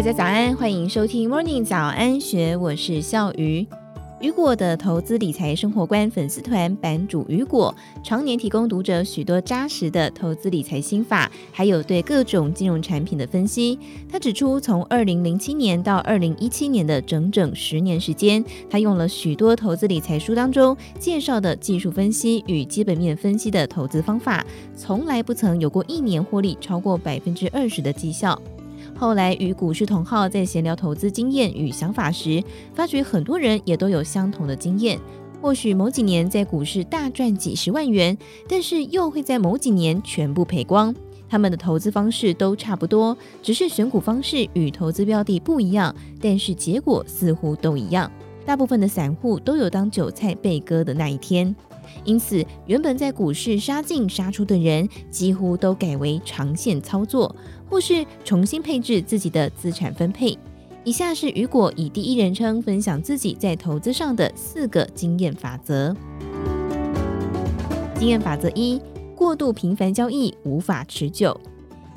大家早安，欢迎收听 Morning 早安学，我是笑鱼。雨果的投资理财生活观粉丝团版主雨果，常年提供读者许多扎实的投资理财心法，还有对各种金融产品的分析。他指出，从二零零七年到二零一七年的整整十年时间，他用了许多投资理财书当中介绍的技术分析与基本面分析的投资方法，从来不曾有过一年获利超过百分之二十的绩效。后来与股市同好在闲聊投资经验与想法时，发觉很多人也都有相同的经验。或许某几年在股市大赚几十万元，但是又会在某几年全部赔光。他们的投资方式都差不多，只是选股方式与投资标的不一样，但是结果似乎都一样。大部分的散户都有当韭菜被割的那一天。因此，原本在股市杀进杀出的人，几乎都改为长线操作，或是重新配置自己的资产分配。以下是雨果以第一人称分享自己在投资上的四个经验法则。经验法则一：过度频繁交易无法持久。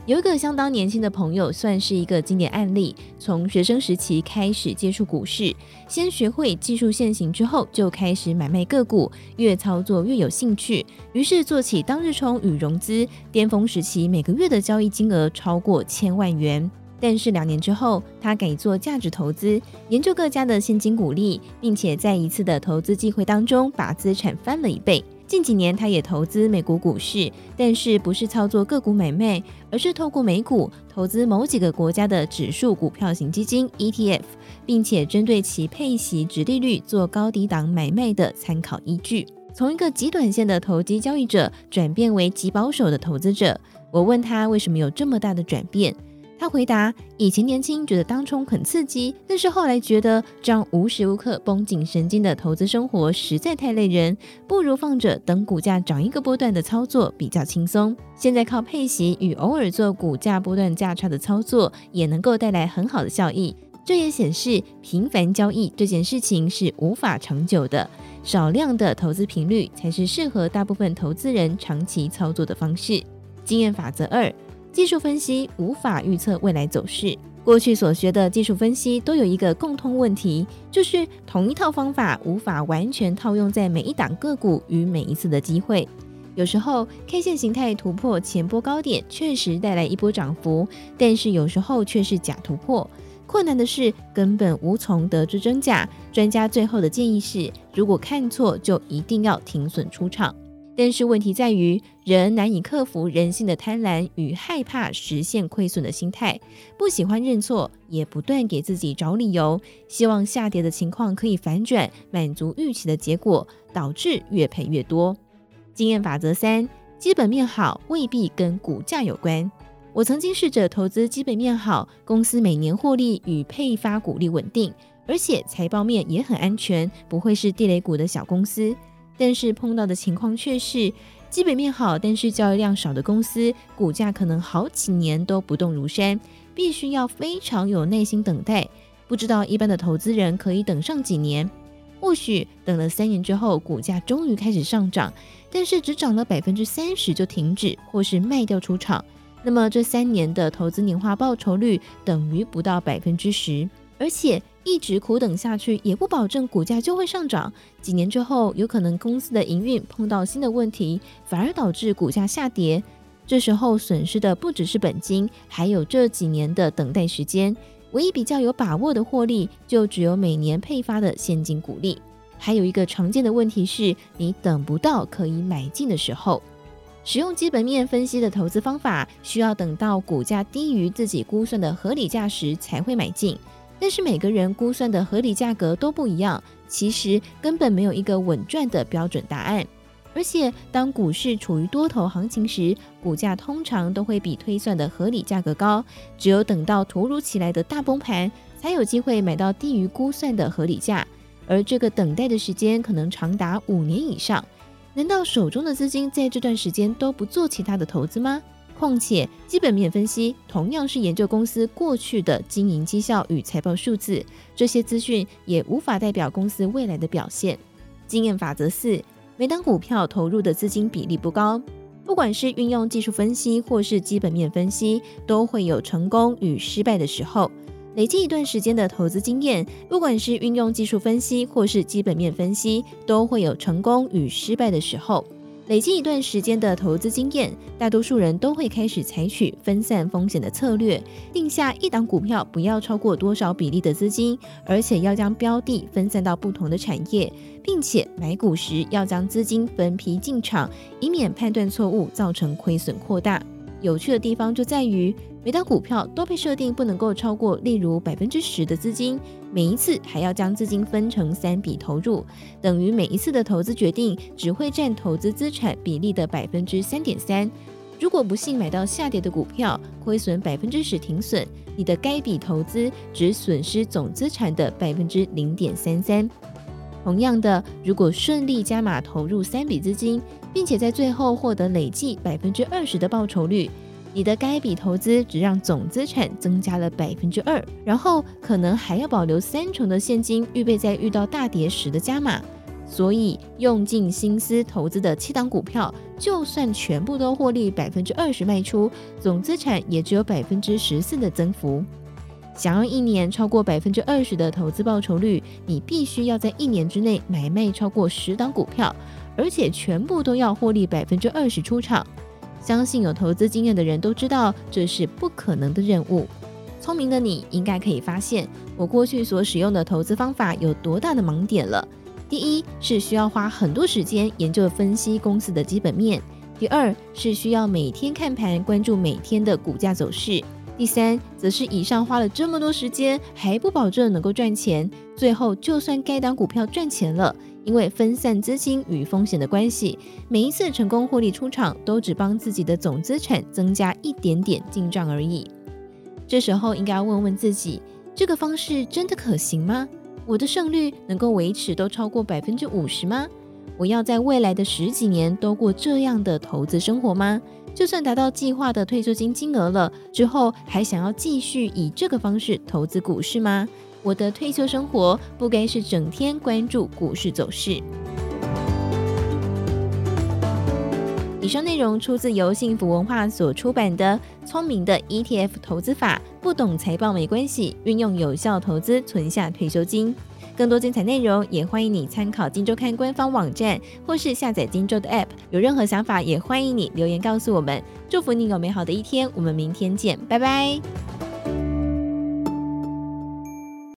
有一个相当年轻的朋友，算是一个经典案例。从学生时期开始接触股市，先学会技术线型之后，就开始买卖个股，越操作越有兴趣。于是做起当日冲与融资，巅峰时期每个月的交易金额超过千万元。但是两年之后，他改做价值投资，研究各家的现金股利，并且在一次的投资机会当中，把资产翻了一倍。近几年，他也投资美国股市，但是不是操作个股买卖，而是透过美股投资某几个国家的指数股票型基金 ETF，并且针对其配息、殖利率做高低档买卖的参考依据。从一个极短线的投机交易者转变为极保守的投资者，我问他为什么有这么大的转变？他回答：“以前年轻觉得当冲很刺激，但是后来觉得这样无时无刻绷紧神经的投资生活实在太累人，不如放着等股价涨一个波段的操作比较轻松。现在靠配息与偶尔做股价波段价差的操作，也能够带来很好的效益。这也显示频繁交易这件事情是无法长久的，少量的投资频率才是适合大部分投资人长期操作的方式。经验法则二。”技术分析无法预测未来走势。过去所学的技术分析都有一个共通问题，就是同一套方法无法完全套用在每一档个股与每一次的机会。有时候 K 线形态突破前波高点，确实带来一波涨幅，但是有时候却是假突破。困难的是根本无从得知真假。专家最后的建议是，如果看错，就一定要停损出场。但是问题在于，人难以克服人性的贪婪与害怕实现亏损的心态，不喜欢认错，也不断给自己找理由，希望下跌的情况可以反转，满足预期的结果，导致越赔越多。经验法则三：基本面好未必跟股价有关。我曾经试着投资基本面好、公司每年获利与配发股利稳定，而且财报面也很安全，不会是地雷股的小公司。但是碰到的情况却是，基本面好，但是交易量少的公司，股价可能好几年都不动如山，必须要非常有耐心等待。不知道一般的投资人可以等上几年？或许等了三年之后，股价终于开始上涨，但是只涨了百分之三十就停止，或是卖掉出场。那么这三年的投资年化报酬率等于不到百分之十，而且。一直苦等下去，也不保证股价就会上涨。几年之后，有可能公司的营运碰到新的问题，反而导致股价下跌。这时候损失的不只是本金，还有这几年的等待时间。唯一比较有把握的获利，就只有每年配发的现金股利。还有一个常见的问题是，你等不到可以买进的时候。使用基本面分析的投资方法，需要等到股价低于自己估算的合理价时才会买进。但是每个人估算的合理价格都不一样，其实根本没有一个稳赚的标准答案。而且当股市处于多头行情时，股价通常都会比推算的合理价格高。只有等到突如其来的大崩盘，才有机会买到低于估算的合理价。而这个等待的时间可能长达五年以上。难道手中的资金在这段时间都不做其他的投资吗？况且，基本面分析同样是研究公司过去的经营绩效与财报数字，这些资讯也无法代表公司未来的表现。经验法则四：每当股票投入的资金比例不高，不管是运用技术分析或是基本面分析，都会有成功与失败的时候。累积一段时间的投资经验，不管是运用技术分析或是基本面分析，都会有成功与失败的时候。累积一段时间的投资经验，大多数人都会开始采取分散风险的策略，定下一档股票不要超过多少比例的资金，而且要将标的分散到不同的产业，并且买股时要将资金分批进场，以免判断错误造成亏损扩大。有趣的地方就在于，每档股票都被设定不能够超过，例如百分之十的资金，每一次还要将资金分成三笔投入，等于每一次的投资决定只会占投资资产比例的百分之三点三。如果不幸买到下跌的股票，亏损百分之十停损，你的该笔投资只损失总资产的百分之零点三三。同样的，如果顺利加码投入三笔资金，并且在最后获得累计百分之二十的报酬率，你的该笔投资只让总资产增加了百分之二，然后可能还要保留三成的现金，预备在遇到大跌时的加码。所以用尽心思投资的七档股票，就算全部都获利百分之二十卖出，总资产也只有百分之十四的增幅。想要一年超过百分之二十的投资报酬率，你必须要在一年之内买卖超过十档股票，而且全部都要获利百分之二十出场。相信有投资经验的人都知道，这是不可能的任务。聪明的你应该可以发现，我过去所使用的投资方法有多大的盲点了。第一是需要花很多时间研究分析公司的基本面；第二是需要每天看盘，关注每天的股价走势。第三，则是以上花了这么多时间，还不保证能够赚钱。最后，就算该档股票赚钱了，因为分散资金与风险的关系，每一次成功获利出场，都只帮自己的总资产增加一点点进账而已。这时候，应该要问问自己，这个方式真的可行吗？我的胜率能够维持都超过百分之五十吗？我要在未来的十几年都过这样的投资生活吗？就算达到计划的退休金金额了，之后还想要继续以这个方式投资股市吗？我的退休生活不该是整天关注股市走势。以上内容出自由幸福文化所出版的《聪明的 ETF 投资法》，不懂财报没关系，运用有效投资存下退休金。更多精彩内容，也欢迎你参考《金周刊》官方网站，或是下载《金周》的 App。有任何想法，也欢迎你留言告诉我们。祝福你有美好的一天，我们明天见，拜拜。